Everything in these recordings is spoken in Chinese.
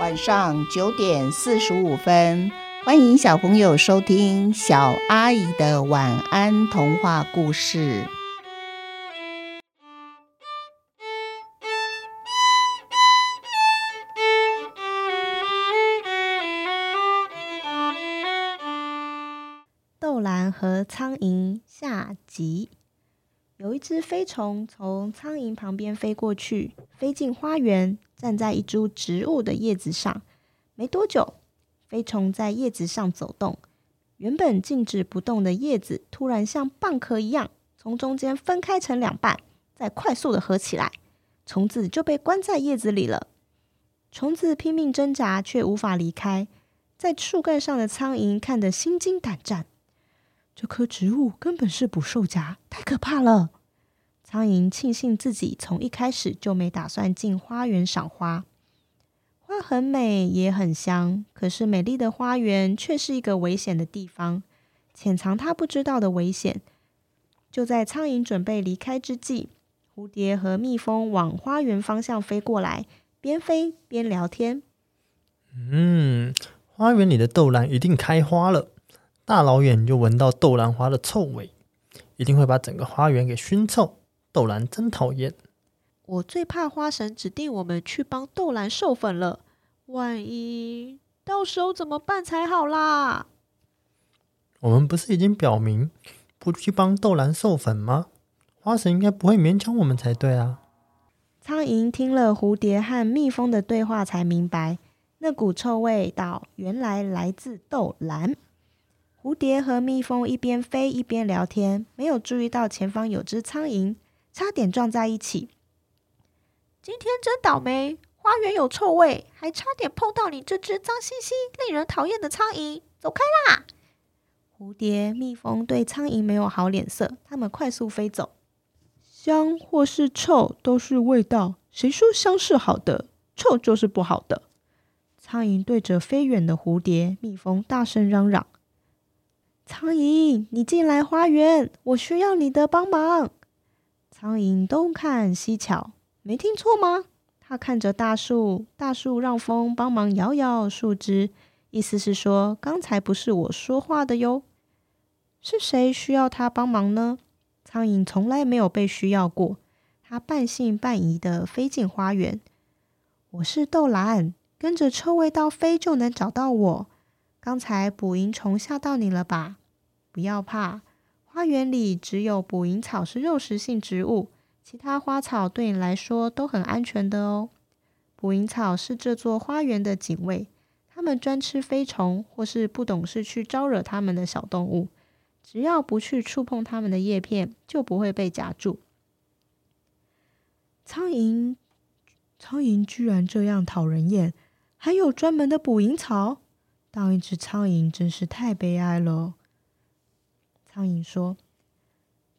晚上九点四十五分，欢迎小朋友收听小阿姨的晚安童话故事。豆兰和苍蝇下集。有一只飞虫从苍蝇旁边飞过去，飞进花园，站在一株植物的叶子上。没多久，飞虫在叶子上走动，原本静止不动的叶子突然像蚌壳一样，从中间分开成两半，再快速的合起来，虫子就被关在叶子里了。虫子拼命挣扎，却无法离开。在树干上的苍蝇看得心惊胆战。这棵植物根本是捕兽夹，太可怕了。苍蝇庆幸自己从一开始就没打算进花园赏花。花很美，也很香，可是美丽的花园却是一个危险的地方，潜藏它不知道的危险。就在苍蝇准备离开之际，蝴蝶和蜜蜂往花园方向飞过来，边飞边聊天。嗯，花园里的豆兰一定开花了。大老远就闻到豆兰花的臭味，一定会把整个花园给熏臭。豆兰真讨厌！我最怕花神指定我们去帮豆兰授粉了，万一到时候怎么办才好啦？我们不是已经表明不去帮豆兰授粉吗？花神应该不会勉强我们才对啊！苍蝇听了蝴蝶和蜜蜂的对话，才明白那股臭味道原来来自豆兰。蝴蝶和蜜蜂一边飞一边聊天，没有注意到前方有只苍蝇，差点撞在一起。今天真倒霉，花园有臭味，还差点碰到你这只脏兮兮、令人讨厌的苍蝇。走开啦！蝴蝶、蜜蜂对苍蝇没有好脸色，它们快速飞走。香或是臭都是味道，谁说香是好的，臭就是不好的？苍蝇对着飞远的蝴蝶、蜜蜂大声嚷嚷。苍蝇，你进来花园，我需要你的帮忙。苍蝇东看西瞧，没听错吗？他看着大树，大树让风帮忙摇摇树枝，意思是说，刚才不是我说话的哟。是谁需要他帮忙呢？苍蝇从来没有被需要过，他半信半疑的飞进花园。我是豆兰，跟着臭味道飞就能找到我。刚才捕蝇虫吓到你了吧？不要怕，花园里只有捕蝇草是肉食性植物，其他花草对你来说都很安全的哦。捕蝇草是这座花园的警卫，它们专吃飞虫或是不懂事去招惹它们的小动物，只要不去触碰它们的叶片，就不会被夹住。苍蝇，苍蝇居然这样讨人厌，还有专门的捕蝇草。当一只苍蝇真是太悲哀了。苍蝇说：“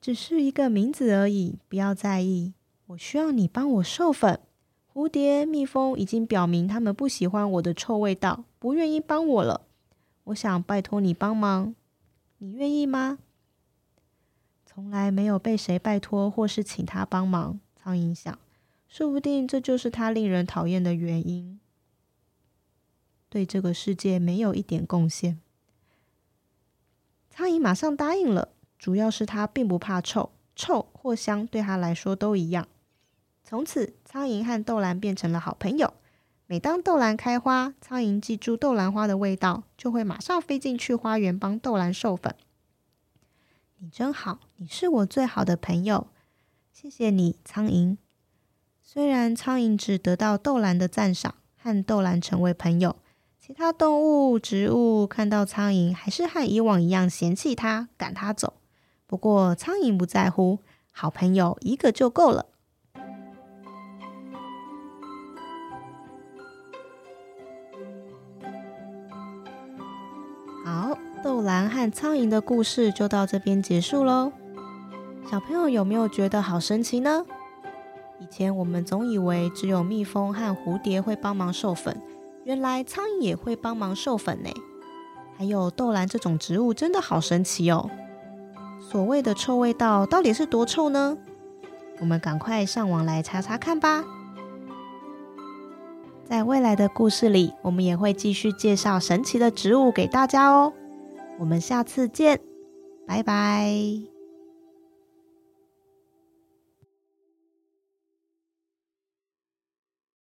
只是一个名字而已，不要在意。我需要你帮我授粉。蝴蝶、蜜蜂已经表明他们不喜欢我的臭味道，不愿意帮我了。我想拜托你帮忙，你愿意吗？”从来没有被谁拜托或是请他帮忙。苍蝇想，说不定这就是他令人讨厌的原因。对这个世界没有一点贡献。苍蝇马上答应了，主要是它并不怕臭，臭或香对它来说都一样。从此，苍蝇和豆兰变成了好朋友。每当豆兰开花，苍蝇记住豆兰花的味道，就会马上飞进去花园帮豆兰授粉。你真好，你是我最好的朋友，谢谢你，苍蝇。虽然苍蝇只得到豆兰的赞赏，和豆兰成为朋友。其他动物、植物看到苍蝇，还是和以往一样嫌弃它、赶它走。不过苍蝇不在乎，好朋友一个就够了。好，豆兰和苍蝇的故事就到这边结束喽。小朋友有没有觉得好神奇呢？以前我们总以为只有蜜蜂和蝴蝶会帮忙授粉。原来苍蝇也会帮忙授粉呢，还有豆兰这种植物真的好神奇哦。所谓的臭味道到底是多臭呢？我们赶快上网来查查看吧。在未来的故事里，我们也会继续介绍神奇的植物给大家哦。我们下次见，拜拜。